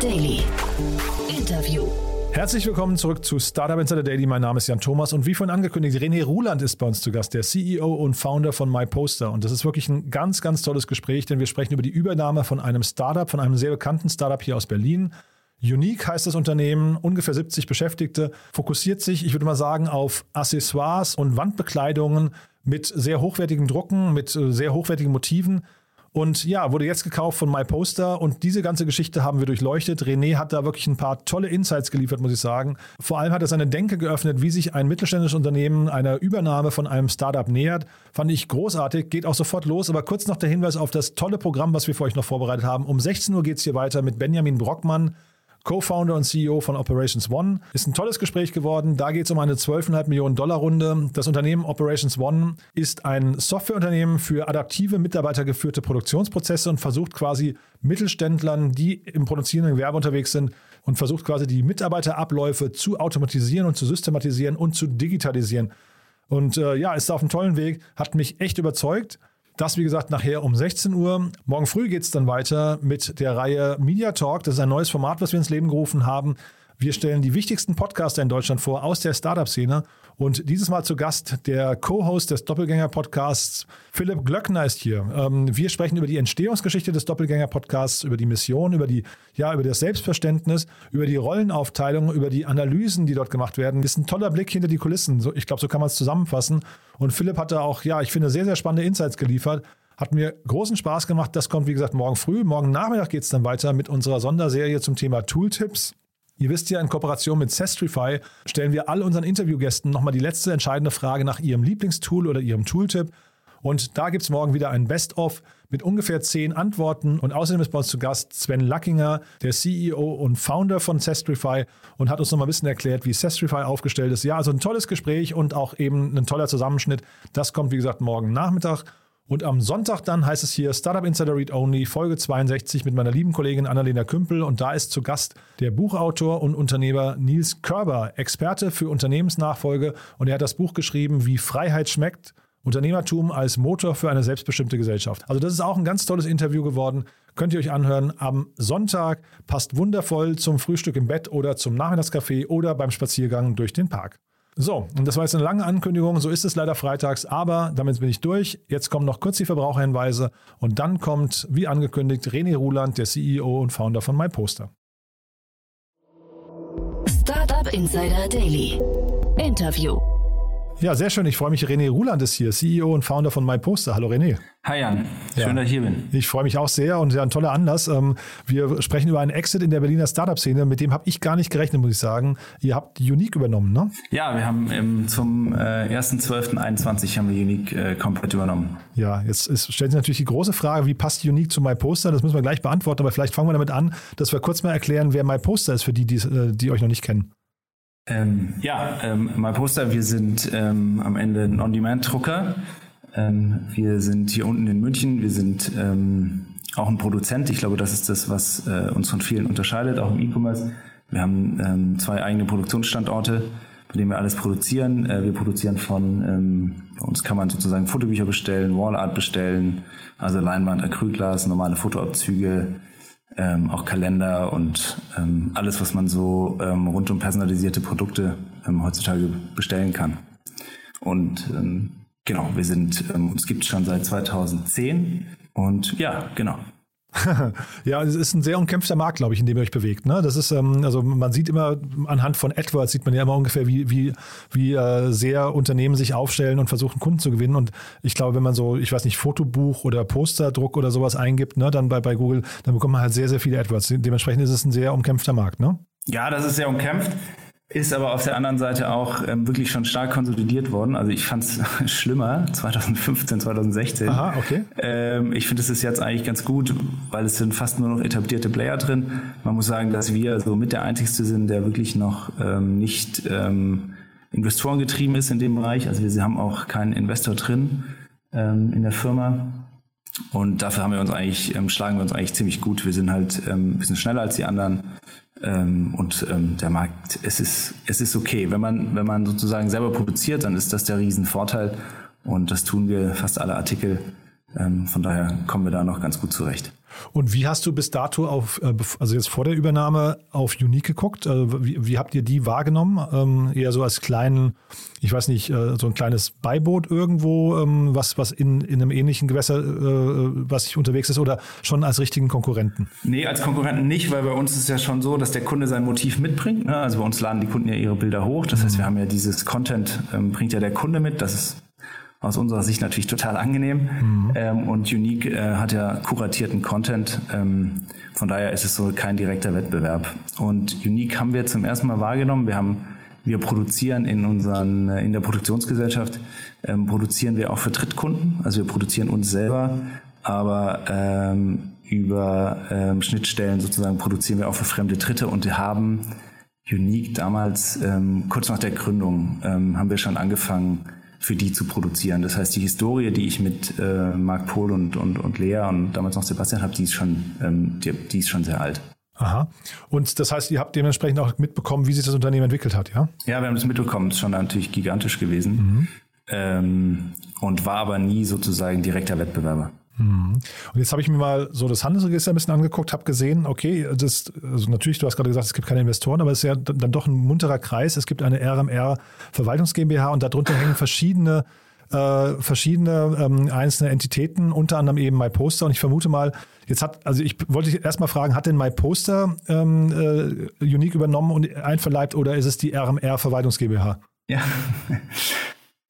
Daily. Interview. Herzlich willkommen zurück zu Startup Insider Daily. Mein Name ist Jan Thomas und wie vorhin angekündigt, René Ruland ist bei uns zu Gast, der CEO und Founder von MyPoster. Und das ist wirklich ein ganz, ganz tolles Gespräch, denn wir sprechen über die Übernahme von einem Startup, von einem sehr bekannten Startup hier aus Berlin. Unique heißt das Unternehmen, ungefähr 70 Beschäftigte, fokussiert sich, ich würde mal sagen, auf Accessoires und Wandbekleidungen mit sehr hochwertigen Drucken, mit äh, sehr hochwertigen Motiven. Und ja, wurde jetzt gekauft von MyPoster und diese ganze Geschichte haben wir durchleuchtet. René hat da wirklich ein paar tolle Insights geliefert, muss ich sagen. Vor allem hat er seine Denke geöffnet, wie sich ein mittelständisches Unternehmen einer Übernahme von einem Startup nähert. Fand ich großartig, geht auch sofort los. Aber kurz noch der Hinweis auf das tolle Programm, was wir für euch noch vorbereitet haben. Um 16 Uhr geht es hier weiter mit Benjamin Brockmann. Co-Founder und CEO von Operations One. Ist ein tolles Gespräch geworden. Da geht es um eine 12,5 Millionen Dollar Runde. Das Unternehmen Operations One ist ein Softwareunternehmen für adaptive, mitarbeitergeführte Produktionsprozesse und versucht quasi Mittelständlern, die im produzierenden Gewerbe unterwegs sind, und versucht quasi die Mitarbeiterabläufe zu automatisieren und zu systematisieren und zu digitalisieren. Und äh, ja, ist auf einem tollen Weg, hat mich echt überzeugt. Das, wie gesagt, nachher um 16 Uhr. Morgen früh geht es dann weiter mit der Reihe Media Talk. Das ist ein neues Format, was wir ins Leben gerufen haben. Wir stellen die wichtigsten Podcaster in Deutschland vor aus der Startup-Szene. Und dieses Mal zu Gast der Co-Host des Doppelgänger-Podcasts, Philipp Glöckner ist hier. Ähm, wir sprechen über die Entstehungsgeschichte des Doppelgänger-Podcasts, über die Mission, über, die, ja, über das Selbstverständnis, über die Rollenaufteilung, über die Analysen, die dort gemacht werden. Das ist ein toller Blick hinter die Kulissen. ich glaube, so kann man es zusammenfassen. Und Philipp hat da auch, ja, ich finde, sehr, sehr spannende Insights geliefert. Hat mir großen Spaß gemacht. Das kommt, wie gesagt, morgen früh. Morgen Nachmittag geht es dann weiter mit unserer Sonderserie zum Thema Tooltips. Ihr wisst ja, in Kooperation mit Sestrify stellen wir all unseren Interviewgästen nochmal die letzte entscheidende Frage nach ihrem Lieblingstool oder ihrem Tooltip. Und da gibt es morgen wieder ein Best-of mit ungefähr zehn Antworten. Und außerdem ist bei uns zu Gast Sven Lackinger, der CEO und Founder von Sestrify und hat uns nochmal ein bisschen erklärt, wie Sestrify aufgestellt ist. Ja, also ein tolles Gespräch und auch eben ein toller Zusammenschnitt. Das kommt, wie gesagt, morgen Nachmittag. Und am Sonntag dann heißt es hier Startup Insider Read Only, Folge 62 mit meiner lieben Kollegin Annalena Kümpel. Und da ist zu Gast der Buchautor und Unternehmer Nils Körber, Experte für Unternehmensnachfolge. Und er hat das Buch geschrieben, wie Freiheit schmeckt. Unternehmertum als Motor für eine selbstbestimmte Gesellschaft. Also das ist auch ein ganz tolles Interview geworden. Könnt ihr euch anhören am Sonntag. Passt wundervoll zum Frühstück im Bett oder zum Nachmittagscafé oder beim Spaziergang durch den Park. So, und das war jetzt eine lange Ankündigung. So ist es leider freitags, aber damit bin ich durch. Jetzt kommen noch kurz die Verbraucherhinweise und dann kommt, wie angekündigt, René Ruland, der CEO und Founder von MyPoster. Startup Insider Daily. Interview. Ja, sehr schön. Ich freue mich. René Ruland ist hier, CEO und Founder von MyPoster. Hallo René. Hi Jan, schön, ja. dass ich hier bin. Ich freue mich auch sehr und ja, ein toller Anlass. Ähm, wir sprechen über einen Exit in der Berliner Startup-Szene. Mit dem habe ich gar nicht gerechnet, muss ich sagen. Ihr habt Unique übernommen, ne? Ja, wir haben zum äh, 1.12.21 haben wir Unique äh, komplett übernommen. Ja, jetzt ist, stellt sich natürlich die große Frage, wie passt Unique zu MyPoster? Das müssen wir gleich beantworten, aber vielleicht fangen wir damit an, dass wir kurz mal erklären, wer MyPoster ist für die, die, äh, die euch noch nicht kennen. Ähm, ja, ähm, My Poster, wir sind ähm, am Ende ein On-Demand-Drucker. Ähm, wir sind hier unten in München, wir sind ähm, auch ein Produzent. Ich glaube, das ist das, was äh, uns von vielen unterscheidet, auch im E-Commerce. Wir haben ähm, zwei eigene Produktionsstandorte, bei denen wir alles produzieren. Äh, wir produzieren von, bei uns kann man sozusagen Fotobücher bestellen, Wallart bestellen, also Leinwand, Acrylglas, normale Fotoabzüge, ähm, auch Kalender und ähm, alles, was man so ähm, rund um personalisierte Produkte ähm, heutzutage bestellen kann. Und ähm, genau, wir sind, ähm, uns gibt es schon seit 2010 und ja, genau, ja, es ist ein sehr umkämpfter Markt, glaube ich, in dem ihr euch bewegt. Ne? Das ist, ähm, also man sieht immer anhand von AdWords sieht man ja immer ungefähr, wie, wie, wie äh, sehr Unternehmen sich aufstellen und versuchen, Kunden zu gewinnen. Und ich glaube, wenn man so, ich weiß nicht, Fotobuch oder Posterdruck oder sowas eingibt, ne, dann bei, bei Google, dann bekommt man halt sehr, sehr viele AdWords. Dementsprechend ist es ein sehr umkämpfter Markt, ne? Ja, das ist sehr umkämpft. Ist aber auf der anderen Seite auch ähm, wirklich schon stark konsolidiert worden. Also ich fand es schlimmer 2015, 2016. Aha, okay. Ähm, ich finde, es ist jetzt eigentlich ganz gut, weil es sind fast nur noch etablierte Player drin. Man muss sagen, dass wir so mit der einzigste sind, der wirklich noch ähm, nicht ähm, Investoren getrieben ist in dem Bereich. Also wir haben auch keinen Investor drin ähm, in der Firma. Und dafür haben wir uns eigentlich, ähm, schlagen wir uns eigentlich ziemlich gut. Wir sind halt ähm, ein bisschen schneller als die anderen. Ähm, und ähm, der Markt, es ist, es ist okay. Wenn man, wenn man sozusagen selber produziert, dann ist das der Riesenvorteil. Und das tun wir fast alle Artikel von daher kommen wir da noch ganz gut zurecht. Und wie hast du bis dato auf, äh, also jetzt vor der Übernahme auf Unique geguckt? Also wie, wie, habt ihr die wahrgenommen? Ähm, eher so als kleinen, ich weiß nicht, äh, so ein kleines Beiboot irgendwo, ähm, was, was in, in einem ähnlichen Gewässer, äh, was sich unterwegs ist oder schon als richtigen Konkurrenten? Nee, als Konkurrenten nicht, weil bei uns ist ja schon so, dass der Kunde sein Motiv mitbringt. Ne? Also bei uns laden die Kunden ja ihre Bilder hoch. Das heißt, wir haben ja dieses Content, ähm, bringt ja der Kunde mit. Das ist aus unserer Sicht natürlich total angenehm. Mhm. Ähm, und Unique äh, hat ja kuratierten Content. Ähm, von daher ist es so kein direkter Wettbewerb. Und Unique haben wir zum ersten Mal wahrgenommen. Wir haben wir produzieren in unseren, äh, in der Produktionsgesellschaft, ähm, produzieren wir auch für Drittkunden. Also wir produzieren uns selber, aber ähm, über ähm, Schnittstellen sozusagen produzieren wir auch für fremde Dritte und wir haben Unique damals, ähm, kurz nach der Gründung, ähm, haben wir schon angefangen, für die zu produzieren. Das heißt, die Historie, die ich mit äh, Marc Pohl und, und, und Lea und damals noch Sebastian habe, die ist schon, ähm, die, die ist schon sehr alt. Aha. Und das heißt, ihr habt dementsprechend auch mitbekommen, wie sich das Unternehmen entwickelt hat, ja? Ja, wir haben das mitbekommen. Das ist schon natürlich gigantisch gewesen. Mhm. Ähm, und war aber nie sozusagen direkter Wettbewerber. Mhm. Und jetzt habe ich mir mal so das Handelsregister ein bisschen angeguckt, habe gesehen, okay, das, also natürlich, du hast gerade gesagt, es gibt keine Investoren, aber es ist ja dann doch ein munterer Kreis. Es gibt eine RMR Verwaltungs GmbH und darunter hängen verschiedene äh, verschiedene ähm, einzelne Entitäten, unter anderem eben MyPoster. Und ich vermute mal, jetzt hat, also ich wollte dich erstmal fragen, hat denn MyPoster ähm, äh, Unique übernommen und einverleibt oder ist es die RMR Verwaltungs GmbH? Ja,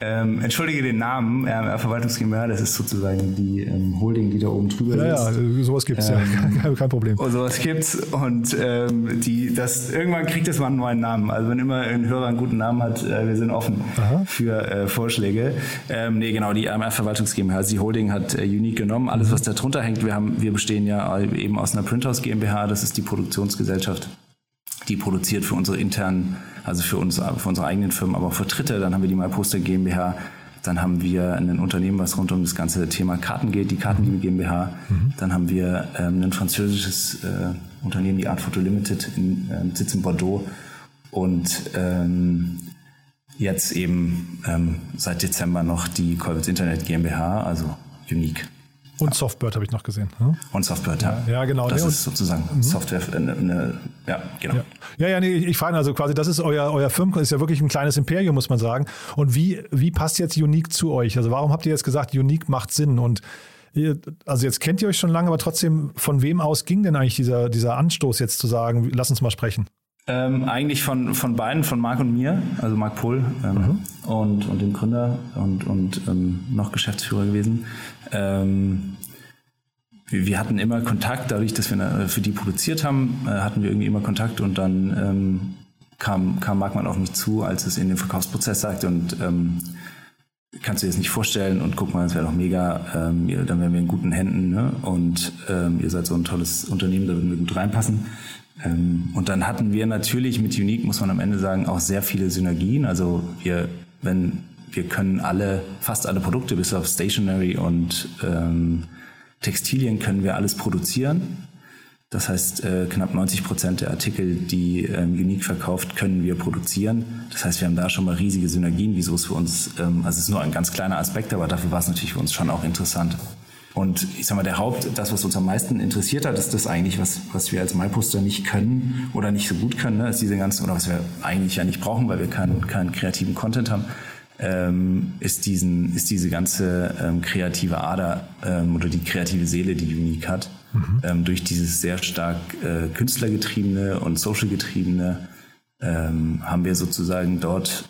ähm, entschuldige den Namen, äh, Verwaltungs GmbH, das ist sozusagen die ähm, Holding, die da oben drüber ja, ist. Ja, sowas gibt es ähm, ja, kein Problem. Und sowas gibt's und ähm, die, das, irgendwann kriegt das mal einen neuen Namen. Also wenn immer ein Hörer einen guten Namen hat, äh, wir sind offen Aha. für äh, Vorschläge. Ähm, nee, genau, die AMR Verwaltungs GmbH, also die Holding hat äh, Unique genommen, alles was da drunter hängt. Wir, haben, wir bestehen ja eben aus einer Printhouse GmbH, das ist die Produktionsgesellschaft die produziert für unsere internen, also für, uns, für unsere eigenen Firmen, aber auch für Dritte. Dann haben wir die MyPoster GmbH. Dann haben wir ein Unternehmen, was rund um das ganze Thema Karten geht, die Kartenliebe GmbH. Mhm. Dann haben wir ähm, ein französisches äh, Unternehmen, die Art Photo Limited, in, äh, Sitz in Bordeaux. Und ähm, jetzt eben ähm, seit Dezember noch die Colbits Internet GmbH, also Unique. Und Softbird habe ich noch gesehen. Ne? Und Softbird, ja. Ja, genau. Das nee, ist sozusagen mhm. Software, eine, eine, ja, genau. Ja, ja, ja nee, ich frage also quasi, das ist euer, euer Firmen, ist ja wirklich ein kleines Imperium, muss man sagen. Und wie, wie passt jetzt Unique zu euch? Also warum habt ihr jetzt gesagt, Unique macht Sinn? Und ihr, also jetzt kennt ihr euch schon lange, aber trotzdem, von wem aus ging denn eigentlich dieser, dieser Anstoß jetzt zu sagen, lass uns mal sprechen? Ähm, eigentlich von, von beiden, von Marc und mir, also Marc Pohl ähm, mhm. und, und dem Gründer und, und ähm, noch Geschäftsführer gewesen. Ähm, wir, wir, hatten immer Kontakt, dadurch, dass wir für die produziert haben, äh, hatten wir irgendwie immer Kontakt und dann ähm, kam, kam Marc mal auf mich zu, als es in den Verkaufsprozess sagte und ähm, kannst du dir das nicht vorstellen und guck mal, das wäre doch mega, ähm, dann wären wir in guten Händen ne? und ähm, ihr seid so ein tolles Unternehmen, da würden wir gut reinpassen. Ähm, und dann hatten wir natürlich mit Unique, muss man am Ende sagen, auch sehr viele Synergien. Also wir, wenn wir können alle, fast alle Produkte bis auf Stationery und ähm, Textilien können wir alles produzieren. Das heißt, äh, knapp 90 Prozent der Artikel, die ähm, Unique verkauft, können wir produzieren. Das heißt, wir haben da schon mal riesige Synergien, wieso es für uns, ähm, also es ist nur ein ganz kleiner Aspekt, aber dafür war es natürlich für uns schon auch interessant. Und ich sag mal, der Haupt, das, was uns am meisten interessiert hat, ist das eigentlich, was, was wir als MyPoster nicht können oder nicht so gut können, ne, ist diese ganzen, oder was wir eigentlich ja nicht brauchen, weil wir keinen, keinen kreativen Content haben, ähm, ist, diesen, ist diese ganze ähm, kreative Ader ähm, oder die kreative Seele, die Unique hat, mhm. ähm, durch dieses sehr stark äh, künstlergetriebene und socialgetriebene, ähm, haben wir sozusagen dort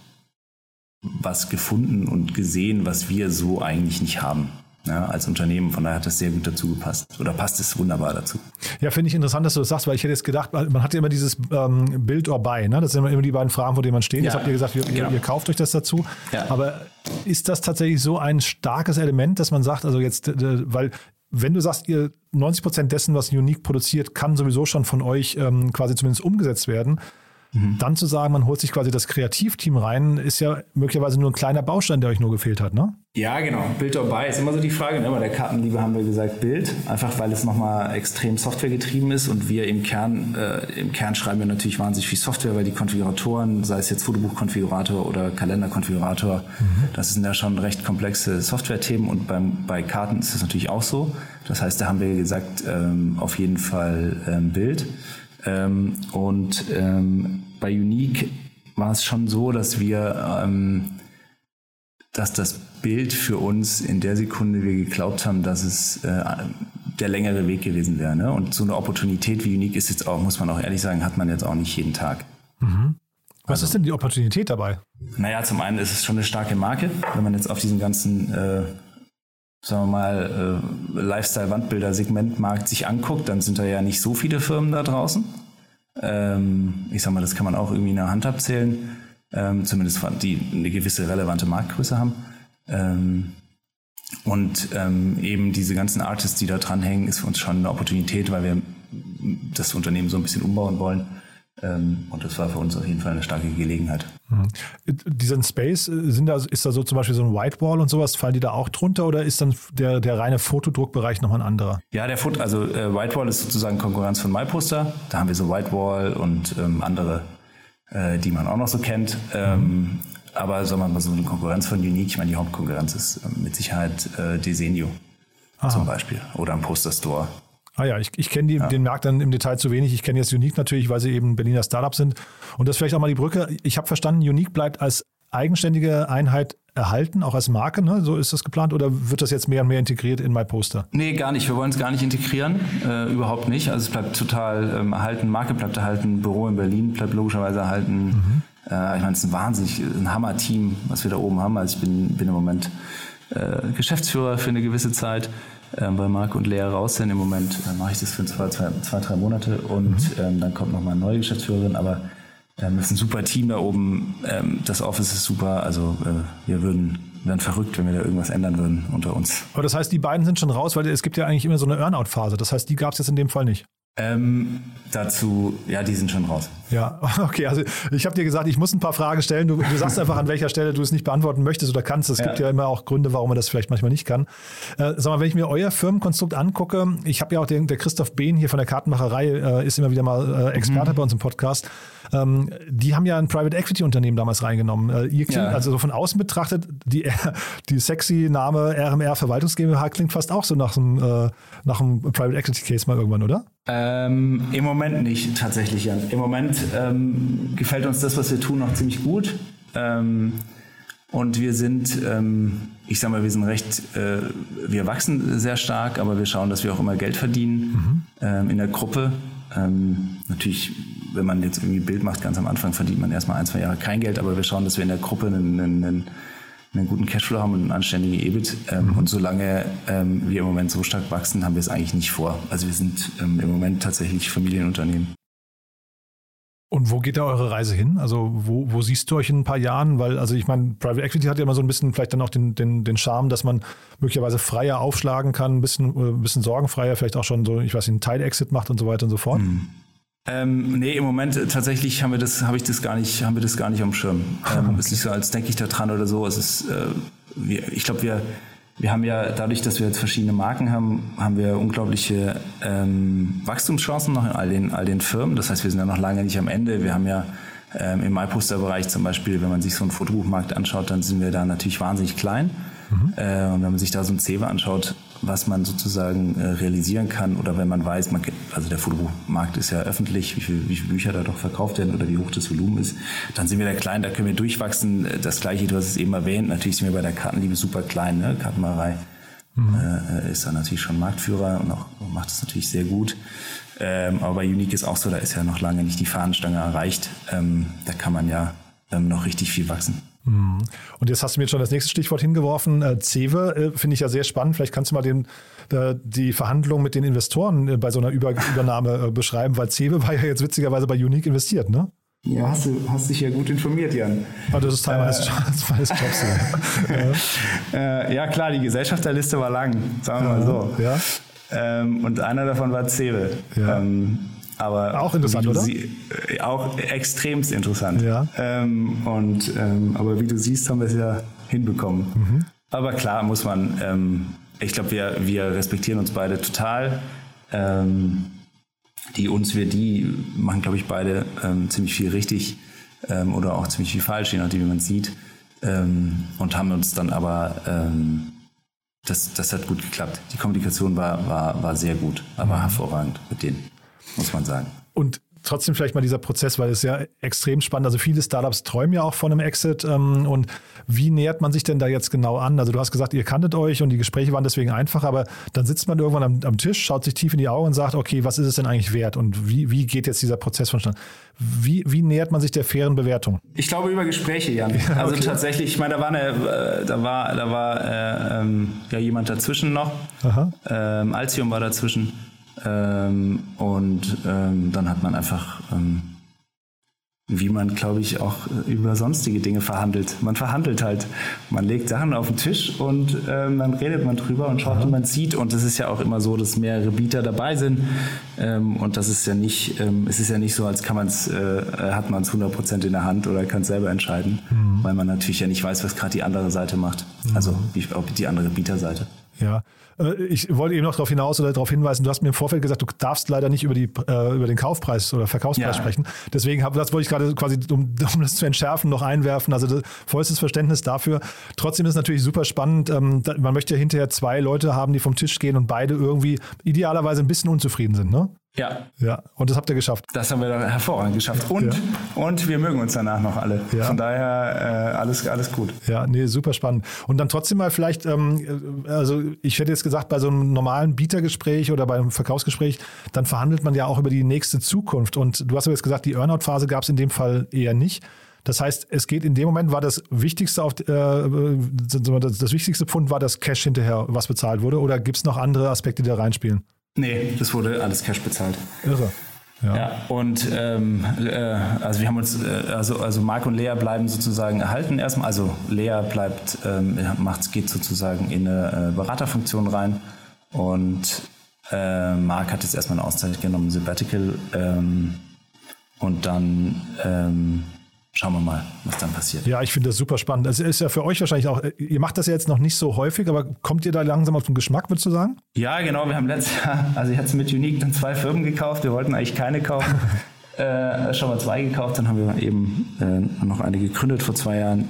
was gefunden und gesehen, was wir so eigentlich nicht haben ja, als Unternehmen. Von daher hat das sehr gut dazu gepasst oder passt es wunderbar dazu. Ja, finde ich interessant, dass du das sagst, weil ich hätte jetzt gedacht, man hat ja immer dieses ähm, Bild or buy, ne? das sind immer die beiden Fragen, vor denen man steht. Ja, jetzt habt ihr gesagt, ihr, genau. ihr, kauft euch das dazu. Ja. Aber ist das tatsächlich so ein starkes Element, dass man sagt, also jetzt, weil wenn du sagst, ihr 90 Prozent dessen, was Unique produziert, kann sowieso schon von euch ähm, quasi zumindest umgesetzt werden, Mhm. Dann zu sagen, man holt sich quasi das Kreativteam rein, ist ja möglicherweise nur ein kleiner Baustein, der euch nur gefehlt hat, ne? Ja, genau. Bild dabei ist immer so die Frage. Ne? Bei der Kartenliebe haben wir gesagt Bild, einfach weil es nochmal extrem softwaregetrieben ist und wir im Kern, äh, im Kern schreiben wir natürlich wahnsinnig viel Software, weil die Konfiguratoren, sei es jetzt Fotobuchkonfigurator oder Kalenderkonfigurator, mhm. das sind ja schon recht komplexe Software-Themen und beim, bei Karten ist das natürlich auch so. Das heißt, da haben wir gesagt, ähm, auf jeden Fall ähm, Bild. Ähm, und ähm, bei Unique war es schon so, dass wir, ähm, dass das Bild für uns in der Sekunde wir geglaubt haben, dass es äh, der längere Weg gewesen wäre. Ne? Und so eine Opportunität wie Unique ist jetzt auch, muss man auch ehrlich sagen, hat man jetzt auch nicht jeden Tag. Mhm. Was also, ist denn die Opportunität dabei? Naja, zum einen ist es schon eine starke Marke, wenn man jetzt auf diesen ganzen äh, sagen wir mal, äh, Lifestyle-Wandbilder-Segmentmarkt sich anguckt, dann sind da ja nicht so viele Firmen da draußen. Ähm, ich sag mal, das kann man auch irgendwie in der Hand abzählen, ähm, zumindest die eine gewisse relevante Marktgröße haben. Ähm, und eben diese ganzen Artists, die da dranhängen, ist für uns schon eine Opportunität, weil wir das Unternehmen so ein bisschen umbauen wollen und das war für uns auf jeden Fall eine starke Gelegenheit. Mhm. Diesen Space, äh, sind da, ist da so zum Beispiel so ein Whitewall und sowas, fallen die da auch drunter oder ist dann der, der reine Fotodruckbereich nochmal ein anderer? Ja, der Foto, also äh, Whitewall ist sozusagen Konkurrenz von MyPoster. Da haben wir so Whitewall und ähm, andere, äh, die man auch noch so kennt. Ähm, mhm. Aber sagen wir mal so eine Konkurrenz von Unique, ich meine, die Hauptkonkurrenz ist äh, mit Sicherheit äh, Desenio Aha. zum Beispiel oder ein Poster Store. Ah ja, ich, ich kenne ja. den Markt dann im Detail zu wenig. Ich kenne jetzt Unique natürlich, weil sie eben Berliner Startup sind. Und das vielleicht auch mal die Brücke. Ich habe verstanden, Unique bleibt als eigenständige Einheit erhalten, auch als Marke, ne? so ist das geplant, oder wird das jetzt mehr und mehr integriert in MyPoster? Nee, gar nicht. Wir wollen es gar nicht integrieren, äh, überhaupt nicht. Also es bleibt total ähm, erhalten, Marke bleibt erhalten, Büro in Berlin bleibt logischerweise erhalten. Mhm. Äh, ich meine, es ist ein wahnsinnig, ein Hammer-Team, was wir da oben haben. Also ich bin, bin im Moment äh, Geschäftsführer für eine gewisse Zeit ähm, weil Marc und Lea raus sind. Im Moment äh, mache ich das für zwei, zwei, zwei drei Monate und mhm. ähm, dann kommt nochmal eine neue Geschäftsführerin, aber ähm, das ist ein super Team da oben. Ähm, das Office ist super. Also äh, wir würden wären verrückt, wenn wir da irgendwas ändern würden unter uns. Aber das heißt, die beiden sind schon raus, weil es gibt ja eigentlich immer so eine Earnout-Phase. Das heißt, die gab es jetzt in dem Fall nicht. Ähm, dazu, ja, die sind schon raus. Ja, okay. Also ich habe dir gesagt, ich muss ein paar Fragen stellen. Du, du sagst einfach, an welcher Stelle du es nicht beantworten möchtest oder kannst. Es ja. gibt ja immer auch Gründe, warum man das vielleicht manchmal nicht kann. Äh, sag mal, wenn ich mir euer Firmenkonstrukt angucke, ich habe ja auch den, der Christoph Behn hier von der Kartenmacherei, äh, ist immer wieder mal äh, Experte mhm. bei uns im Podcast. Ähm, die haben ja ein Private Equity Unternehmen damals reingenommen. Äh, ihr klingt, ja. also so von außen betrachtet, die, die sexy Name RMR Verwaltungs GmbH klingt fast auch so nach einem, äh, nach einem Private Equity Case mal irgendwann, oder? Ähm, Im Moment nicht, tatsächlich, Jan. Im Moment ähm, gefällt uns das, was wir tun, noch ziemlich gut. Ähm, und wir sind, ähm, ich sag mal, wir sind recht, äh, wir wachsen sehr stark, aber wir schauen, dass wir auch immer Geld verdienen mhm. ähm, in der Gruppe. Ähm, natürlich wenn man jetzt irgendwie ein Bild macht, ganz am Anfang verdient man erstmal ein, zwei Jahre kein Geld, aber wir schauen, dass wir in der Gruppe einen, einen, einen guten Cashflow haben und einen anständigen EBIT. Ähm, mhm. Und solange ähm, wir im Moment so stark wachsen, haben wir es eigentlich nicht vor. Also wir sind ähm, im Moment tatsächlich Familienunternehmen. Und wo geht da eure Reise hin? Also wo, wo siehst du euch in ein paar Jahren? Weil, also ich meine, Private Equity hat ja immer so ein bisschen vielleicht dann auch den, den, den Charme, dass man möglicherweise freier aufschlagen kann, ein bisschen, ein bisschen sorgenfreier, vielleicht auch schon so, ich weiß nicht, einen Teil-Exit macht und so weiter und so fort. Mhm. Ähm, nee, im Moment äh, tatsächlich haben wir das, habe ich das gar nicht, haben wir das gar nicht am Schirm. Ähm, okay. Es ist nicht so, als denke ich da dran oder so. Es ist, äh, wir, ich glaube, wir, wir haben ja dadurch, dass wir jetzt verschiedene Marken haben, haben wir unglaubliche ähm, Wachstumschancen noch in all den, all den Firmen. Das heißt, wir sind ja noch lange nicht am Ende. Wir haben ja ähm, im MyPoster-Bereich zum Beispiel, wenn man sich so einen Fotobuchmarkt anschaut, dann sind wir da natürlich wahnsinnig klein. Mhm. Äh, und wenn man sich da so ein Cewe anschaut, was man sozusagen äh, realisieren kann oder wenn man weiß, man, also der Fotobuchmarkt ist ja öffentlich, wie, viel, wie viele Bücher da doch verkauft werden oder wie hoch das Volumen ist, dann sind wir da klein, da können wir durchwachsen. Das gleiche, du hast es eben erwähnt, natürlich sind wir bei der Kartenliebe super klein, ne? Kartenmalerei mhm. äh, ist da natürlich schon Marktführer und auch macht es natürlich sehr gut. Ähm, aber bei Unique ist auch so, da ist ja noch lange nicht die Fahnenstange erreicht. Ähm, da kann man ja ähm, noch richtig viel wachsen. Mhm. Und jetzt hast du mir schon das nächste Stichwort hingeworfen. Äh, Cewe äh, finde ich ja sehr spannend. Vielleicht kannst du mal den, äh, die Verhandlungen mit den Investoren äh, bei so einer Über Übernahme äh, beschreiben, weil Cewe war ja jetzt witzigerweise bei Unique investiert, ne? Ja, hast du hast dich ja gut informiert, Jan. Oh, das ist Teil meines, äh, meines Jobs. ja. ja. klar, die Gesellschafterliste war lang, sagen wir mal so. Ja. Ähm, und einer davon war Cewe. Ja. Ähm, Aber auch interessant, oder? Sie, äh, auch extremst interessant. Ja. Ähm, und ähm, aber wie du siehst, haben wir es ja hinbekommen. Mhm. Aber klar muss man, ähm, ich glaube, wir, wir respektieren uns beide total. Ähm, die uns, wir die machen, glaube ich, beide ähm, ziemlich viel richtig ähm, oder auch ziemlich viel falsch, je nachdem, wie man es sieht. Und haben uns dann aber, das, das hat gut geklappt. Die Kommunikation war, war, war sehr gut, aber mhm. hervorragend mit denen, muss man sagen. Und trotzdem vielleicht mal dieser Prozess, weil es ja extrem spannend. Also viele Startups träumen ja auch von einem Exit. Ähm, und wie nähert man sich denn da jetzt genau an? Also du hast gesagt, ihr kanntet euch und die Gespräche waren deswegen einfach, aber dann sitzt man irgendwann am, am Tisch, schaut sich tief in die Augen und sagt, okay, was ist es denn eigentlich wert? Und wie, wie geht jetzt dieser Prozess vonstatten? Wie, wie nähert man sich der fairen Bewertung? Ich glaube über Gespräche, Jan. Ja, also okay. tatsächlich, ich meine, da war eine, äh, da war, da war äh, ähm, ja jemand dazwischen noch. Aha. Ähm, Altium war dazwischen. Ähm, und ähm, dann hat man einfach, ähm, wie man, glaube ich, auch über sonstige Dinge verhandelt. Man verhandelt halt. Man legt Sachen auf den Tisch und ähm, dann redet man drüber und schaut, wie man sieht. Und es ist ja auch immer so, dass mehrere Bieter dabei sind. Ähm, und das ist ja nicht, ähm, es ist ja nicht so, als kann man es, äh, hat man es 100% in der Hand oder kann es selber entscheiden, mhm. weil man natürlich ja nicht weiß, was gerade die andere Seite macht. Mhm. Also die, die andere Bieterseite. Ja, äh, ich wollte eben noch darauf hinaus oder darauf hinweisen, du hast mir im Vorfeld gesagt, du darfst leider nicht über, die, äh, über den Kaufpreis oder Verkaufspreis ja. sprechen. Deswegen hab, das wollte ich gerade quasi, um, um, das zu entschärfen, noch einwerfen. Also das, vollstes Verständnis dafür. Trotzdem ist es natürlich super spannend. Ähm, man möchte ja hinterher zwei Leute haben, die vom Tisch gehen und beide irgendwie idealerweise ein bisschen unzufrieden sind, ne? Ja. Ja, und das habt ihr geschafft. Das haben wir hervorragend geschafft. Und, ja. und wir mögen uns danach noch alle. Ja. Von daher äh, alles, alles gut. Ja, nee, super spannend. Und dann trotzdem mal vielleicht, ähm, also ich hätte jetzt gesagt, bei so einem normalen Bietergespräch oder beim Verkaufsgespräch, dann verhandelt man ja auch über die nächste Zukunft. Und du hast aber jetzt gesagt, die Earnout-Phase gab es in dem Fall eher nicht. Das heißt, es geht in dem Moment, war das wichtigste, auf, äh, das wichtigste Pfund war das Cash hinterher, was bezahlt wurde, oder gibt es noch andere Aspekte, die da reinspielen? Nee, das wurde alles Cash bezahlt. Irre. Ja. ja. und ähm, äh, also wir haben uns, äh, also, also Marc und Lea bleiben sozusagen erhalten erstmal. Also Lea bleibt, ähm, macht, geht sozusagen in eine äh, Beraterfunktion rein und äh, Marc hat jetzt erstmal eine Auszeit genommen, Sabbatical ähm, und dann ähm, schauen wir mal, was dann passiert. Ja, ich finde das super spannend. Es ist ja für euch wahrscheinlich auch, ihr macht das ja jetzt noch nicht so häufig, aber kommt ihr da langsam auf den Geschmack, würdest du sagen? Ja, genau. Wir haben letztes Jahr, also ich hatte mit Unique dann zwei Firmen gekauft. Wir wollten eigentlich keine kaufen. äh, schon mal zwei gekauft, dann haben wir eben äh, noch eine gegründet vor zwei Jahren.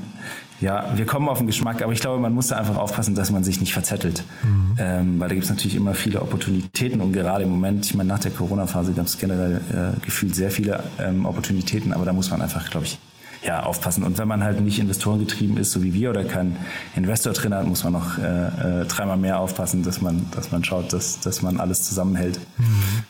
Ja, wir kommen auf den Geschmack, aber ich glaube, man muss da einfach aufpassen, dass man sich nicht verzettelt. Mhm. Ähm, weil da gibt es natürlich immer viele Opportunitäten und gerade im Moment, ich meine, nach der Corona-Phase gab es generell äh, gefühlt sehr viele ähm, Opportunitäten, aber da muss man einfach, glaube ich, ja, aufpassen. Und wenn man halt nicht investorengetrieben ist, so wie wir, oder keinen Investor drin hat, muss man noch äh, äh, dreimal mehr aufpassen, dass man, dass man schaut, dass, dass man alles zusammenhält. Mhm.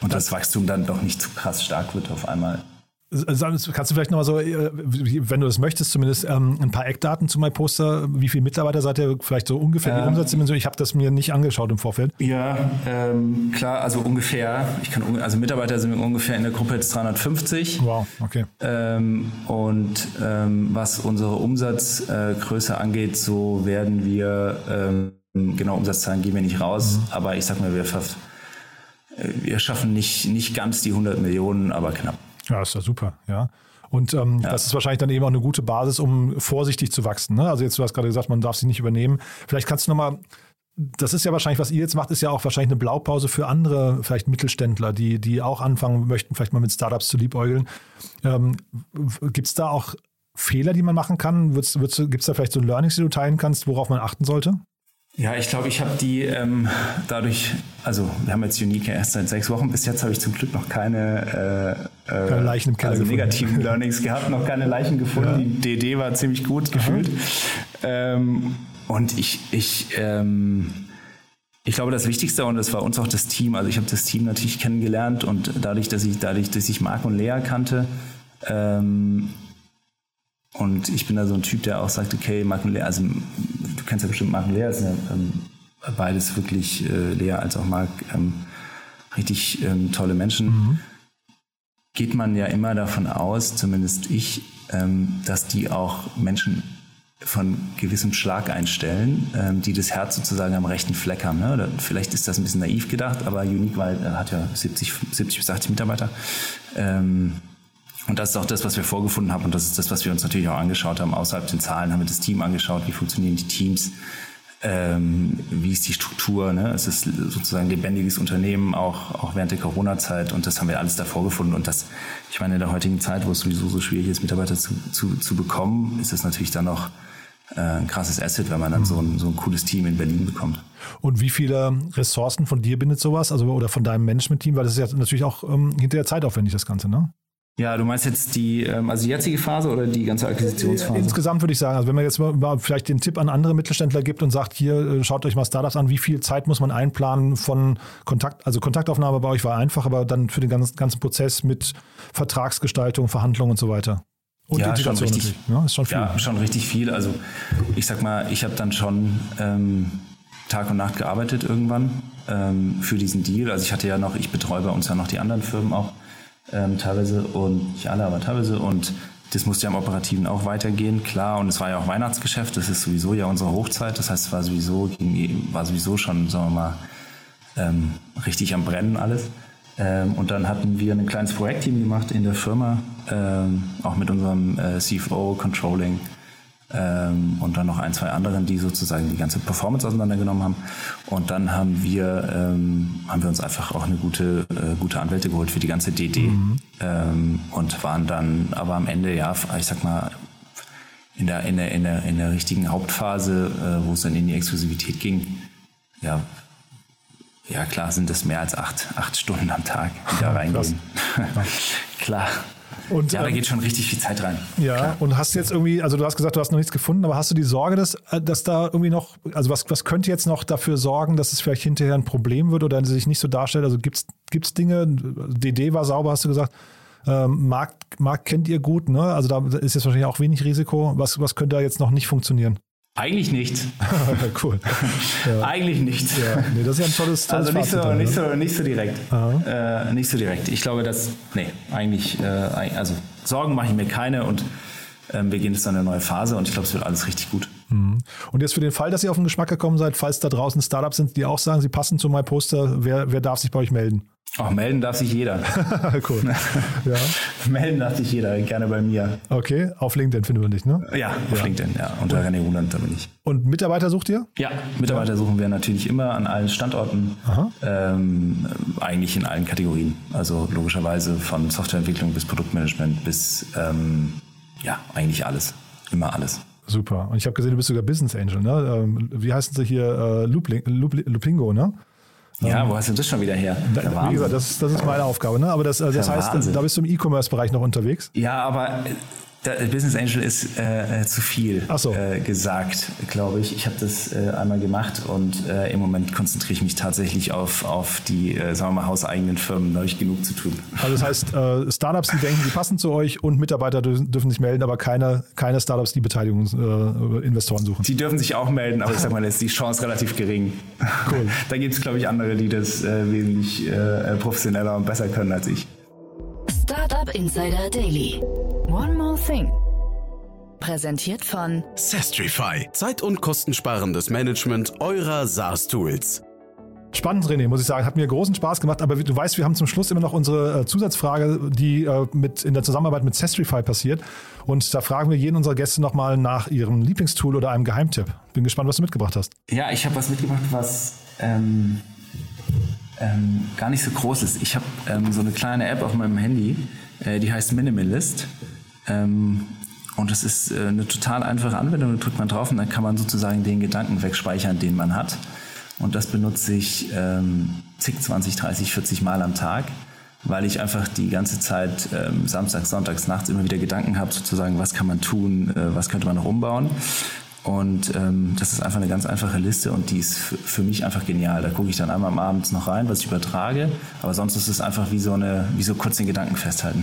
Und das Wachstum dann doch nicht zu krass stark wird auf einmal. Kannst du vielleicht nochmal so, äh, wenn du das möchtest, zumindest ähm, ein paar Eckdaten zu MyPoster? Wie viele Mitarbeiter seid ihr? Vielleicht so ungefähr die ähm, Umsatzdimension? Ich habe das mir nicht angeschaut im Vorfeld. Ja, ähm, klar, also ungefähr. Ich kann, also Mitarbeiter sind ungefähr in der Gruppe jetzt 350. Wow, okay. Ähm, und ähm, was unsere Umsatzgröße äh, angeht, so werden wir, ähm, genau, Umsatzzahlen gehen wir nicht raus, mhm. aber ich sag mal, wir, äh, wir schaffen nicht, nicht ganz die 100 Millionen, aber knapp. Ja, ist ja super, ja. Und ähm, ja. das ist wahrscheinlich dann eben auch eine gute Basis, um vorsichtig zu wachsen. Ne? Also jetzt, du hast gerade gesagt, man darf sich nicht übernehmen. Vielleicht kannst du nochmal, das ist ja wahrscheinlich, was ihr jetzt macht, ist ja auch wahrscheinlich eine Blaupause für andere, vielleicht Mittelständler, die, die auch anfangen möchten, vielleicht mal mit Startups zu liebäugeln. Ähm, Gibt es da auch Fehler, die man machen kann? Gibt es da vielleicht so Learnings, die du teilen kannst, worauf man achten sollte? Ja, ich glaube, ich habe die ähm, dadurch, also wir haben jetzt Unique erst seit sechs Wochen, bis jetzt habe ich zum Glück noch keine, äh keine Leichen im Keller also negativen Learnings gehabt, noch keine Leichen gefunden. Ja. Die DD war ziemlich gut gefühlt. Ähm, und ich, ich, ähm, ich glaube, das Wichtigste und das war uns auch das Team. Also ich habe das Team natürlich kennengelernt und dadurch, dass ich, dadurch, dass ich Marc und Lea kannte, ähm, und ich bin da so ein Typ, der auch sagt, okay, Marc und Lea, also du kennst ja bestimmt Marc und Lea, sind ja ähm, beides wirklich, äh, Lea als auch Marc, ähm, richtig ähm, tolle Menschen. Mhm. Geht man ja immer davon aus, zumindest ich, ähm, dass die auch Menschen von gewissem Schlag einstellen, ähm, die das Herz sozusagen am rechten Fleck haben. Ne? Oder vielleicht ist das ein bisschen naiv gedacht, aber Unique weil, äh, hat ja 70, 70 bis 80 Mitarbeiter. Ähm, und das ist auch das, was wir vorgefunden haben und das ist das, was wir uns natürlich auch angeschaut haben. Außerhalb den Zahlen haben wir das Team angeschaut, wie funktionieren die Teams, ähm, wie ist die Struktur. Ne? Es ist sozusagen ein lebendiges Unternehmen, auch, auch während der Corona-Zeit und das haben wir alles davor gefunden. Und das, ich meine, in der heutigen Zeit, wo es sowieso so schwierig ist, Mitarbeiter zu, zu, zu bekommen, ist es natürlich dann noch äh, ein krasses Asset, wenn man dann so ein, so ein cooles Team in Berlin bekommt. Und wie viele Ressourcen von dir bindet sowas, also oder von deinem Management-Team? Weil das ist ja natürlich auch ähm, hinterher zeitaufwendig, das Ganze, ne? Ja, du meinst jetzt die, ähm, also die jetzige Phase oder die ganze Akquisitionsphase? Insgesamt würde ich sagen, also wenn man jetzt mal vielleicht den Tipp an andere Mittelständler gibt und sagt, hier äh, schaut euch mal Startups an, wie viel Zeit muss man einplanen von Kontakt, also Kontaktaufnahme bei euch war einfach, aber dann für den ganzen, ganzen Prozess mit Vertragsgestaltung, Verhandlungen und so weiter. Und ja, schon richtig, ja, ist schon viel. Ja, schon richtig viel. Also ich sag mal, ich habe dann schon ähm, Tag und Nacht gearbeitet irgendwann ähm, für diesen Deal. Also ich hatte ja noch, ich betreue bei uns ja noch die anderen Firmen auch ähm, teilweise und nicht alle, aber teilweise und das musste ja im Operativen auch weitergehen, klar. Und es war ja auch Weihnachtsgeschäft, das ist sowieso ja unsere Hochzeit. Das heißt, es war sowieso, war sowieso schon, sagen wir mal, ähm, richtig am Brennen alles. Ähm, und dann hatten wir ein kleines Projektteam gemacht in der Firma, ähm, auch mit unserem äh, CFO, Controlling, ähm, und dann noch ein, zwei anderen, die sozusagen die ganze Performance auseinandergenommen haben. Und dann haben wir, ähm, haben wir uns einfach auch eine gute, äh, gute Anwälte geholt für die ganze DD mhm. ähm, und waren dann aber am Ende, ja, ich sag mal, in der, in der, in der, in der richtigen Hauptphase, äh, wo es dann in die Exklusivität ging, ja, ja klar sind das mehr als acht, acht Stunden am Tag, die da reingehen. klar. Und, ja, da ähm, geht schon richtig viel Zeit rein. Ja, Klar. und hast jetzt irgendwie, also du hast gesagt, du hast noch nichts gefunden, aber hast du die Sorge, dass, äh, dass da irgendwie noch, also was, was könnte jetzt noch dafür sorgen, dass es vielleicht hinterher ein Problem wird oder sich nicht so darstellt? Also gibt es Dinge, DD war sauber, hast du gesagt, ähm, Markt, Markt kennt ihr gut, ne? Also da ist jetzt wahrscheinlich auch wenig Risiko. Was, was könnte da jetzt noch nicht funktionieren? Eigentlich nicht. cool. Ja. Eigentlich nicht. Ja. Nee, das ist ja ein tolles, tolles Also nicht so, dann, nicht, so, nicht so direkt. Äh, nicht so direkt. Ich glaube, dass, nee, eigentlich, äh, also Sorgen mache ich mir keine und ähm, wir gehen jetzt in eine neue Phase und ich glaube, es wird alles richtig gut. Mhm. Und jetzt für den Fall, dass ihr auf den Geschmack gekommen seid, falls da draußen Startups sind, die auch sagen, sie passen zu MyPoster, wer, wer darf sich bei euch melden? Ach, melden darf sich jeder. cool. Ja. melden darf sich jeder, gerne bei mir. Okay, auf LinkedIn finden wir dich, ne? Ja, auf ja. LinkedIn, ja. Unter René Ruland, da bin ich. Und Mitarbeiter sucht ihr? Ja, Mitarbeiter ja. suchen wir natürlich immer an allen Standorten. Ähm, eigentlich in allen Kategorien. Also logischerweise von Softwareentwicklung bis Produktmanagement bis, ähm, ja, eigentlich alles. Immer alles. Super. Und ich habe gesehen, du bist sogar Business Angel, ne? Ähm, wie heißen sie hier? Äh, Loopling, Loop, Loopingo, ne? Ja, wo hast du das schon wieder her? Da, wie gesagt, das, das ist meine Aufgabe. Ne? Aber das, das, das heißt, Wahnsinn. da bist du im E-Commerce-Bereich noch unterwegs? Ja, aber Business Angel ist äh, äh, zu viel so. äh, gesagt, glaube ich. Ich habe das äh, einmal gemacht und äh, im Moment konzentriere ich mich tatsächlich auf, auf die, äh, sagen wir mal, hauseigenen Firmen. Da habe ich genug zu tun. Also das heißt, Startups, die denken, die passen zu euch und Mitarbeiter dürfen sich melden, aber keine, keine Startups, die Beteiligungsinvestoren suchen. Die dürfen sich auch melden, aber ich sage mal, ist die Chance relativ gering. Cool. da gibt es, glaube ich, andere, die das wesentlich professioneller und besser können als ich. Startup Insider Daily. One more thing. Präsentiert von Sestrify. Zeit- und kostensparendes Management eurer SaaS-Tools. Spannend, René, muss ich sagen. Hat mir großen Spaß gemacht. Aber du weißt, wir haben zum Schluss immer noch unsere äh, Zusatzfrage, die äh, mit, in der Zusammenarbeit mit Sestrify passiert. Und da fragen wir jeden unserer Gäste nochmal nach ihrem Lieblingstool oder einem Geheimtipp. Bin gespannt, was du mitgebracht hast. Ja, ich habe was mitgebracht, was ähm, ähm, gar nicht so groß ist. Ich habe ähm, so eine kleine App auf meinem Handy, äh, die heißt Minimalist. Ähm, und das ist äh, eine total einfache Anwendung. Da drückt man drauf und dann kann man sozusagen den Gedanken wegspeichern, den man hat. Und das benutze ich ähm, zig, 20, 30, 40 Mal am Tag, weil ich einfach die ganze Zeit ähm, samstags, sonntags, nachts immer wieder Gedanken habe, sozusagen, was kann man tun, äh, was könnte man noch umbauen. Und ähm, das ist einfach eine ganz einfache Liste und die ist für mich einfach genial. Da gucke ich dann einmal am Abend noch rein, was ich übertrage. Aber sonst ist es einfach wie so eine, wie so kurz den Gedanken festhalten.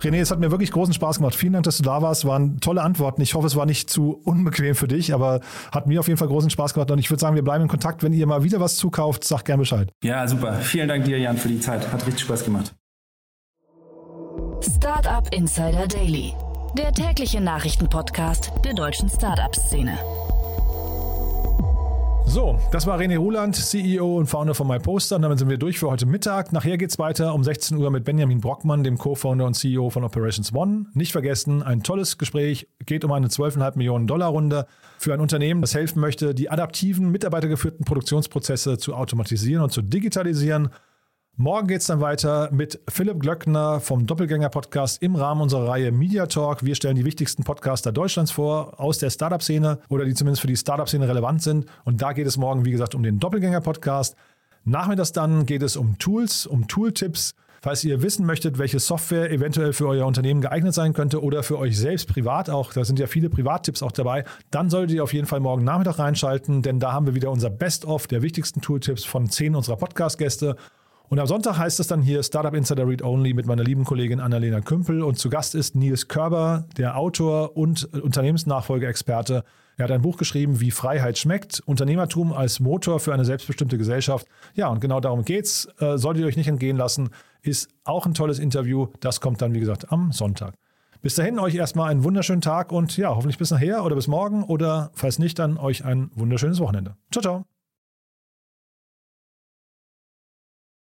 René, es hat mir wirklich großen Spaß gemacht. Vielen Dank, dass du da warst. Waren tolle Antworten. Ich hoffe, es war nicht zu unbequem für dich, aber hat mir auf jeden Fall großen Spaß gemacht. Und ich würde sagen, wir bleiben in Kontakt. Wenn ihr mal wieder was zukauft, sagt gerne Bescheid. Ja, super. Vielen Dank dir, Jan, für die Zeit. Hat richtig Spaß gemacht. Startup Insider Daily, der tägliche Nachrichtenpodcast der deutschen Startup-Szene. So, das war René Ruland, CEO und Founder von MyPoster. Und damit sind wir durch für heute Mittag. Nachher geht es weiter um 16 Uhr mit Benjamin Brockmann, dem Co-Founder und CEO von Operations One. Nicht vergessen, ein tolles Gespräch. Geht um eine 12,5 Millionen Dollar Runde für ein Unternehmen, das helfen möchte, die adaptiven, mitarbeitergeführten Produktionsprozesse zu automatisieren und zu digitalisieren. Morgen geht es dann weiter mit Philipp Glöckner vom Doppelgänger-Podcast im Rahmen unserer Reihe Media Talk. Wir stellen die wichtigsten Podcaster Deutschlands vor, aus der Startup-Szene oder die zumindest für die Startup-Szene relevant sind. Und da geht es morgen, wie gesagt, um den Doppelgänger-Podcast. Nachmittags dann geht es um Tools, um Tooltips. Falls ihr wissen möchtet, welche Software eventuell für euer Unternehmen geeignet sein könnte oder für euch selbst privat auch, da sind ja viele Privattipps auch dabei, dann solltet ihr auf jeden Fall morgen Nachmittag reinschalten, denn da haben wir wieder unser Best-of der wichtigsten Tooltips von zehn unserer Podcast-Gäste. Und am Sonntag heißt es dann hier Startup Insider Read Only mit meiner lieben Kollegin Annalena Kümpel und zu Gast ist Nils Körber, der Autor und Unternehmensnachfolgeexperte. Er hat ein Buch geschrieben, wie Freiheit schmeckt, Unternehmertum als Motor für eine selbstbestimmte Gesellschaft. Ja, und genau darum geht's. Äh, solltet ihr euch nicht entgehen lassen, ist auch ein tolles Interview. Das kommt dann, wie gesagt, am Sonntag. Bis dahin euch erstmal einen wunderschönen Tag und ja, hoffentlich bis nachher oder bis morgen oder falls nicht, dann euch ein wunderschönes Wochenende. Ciao, ciao.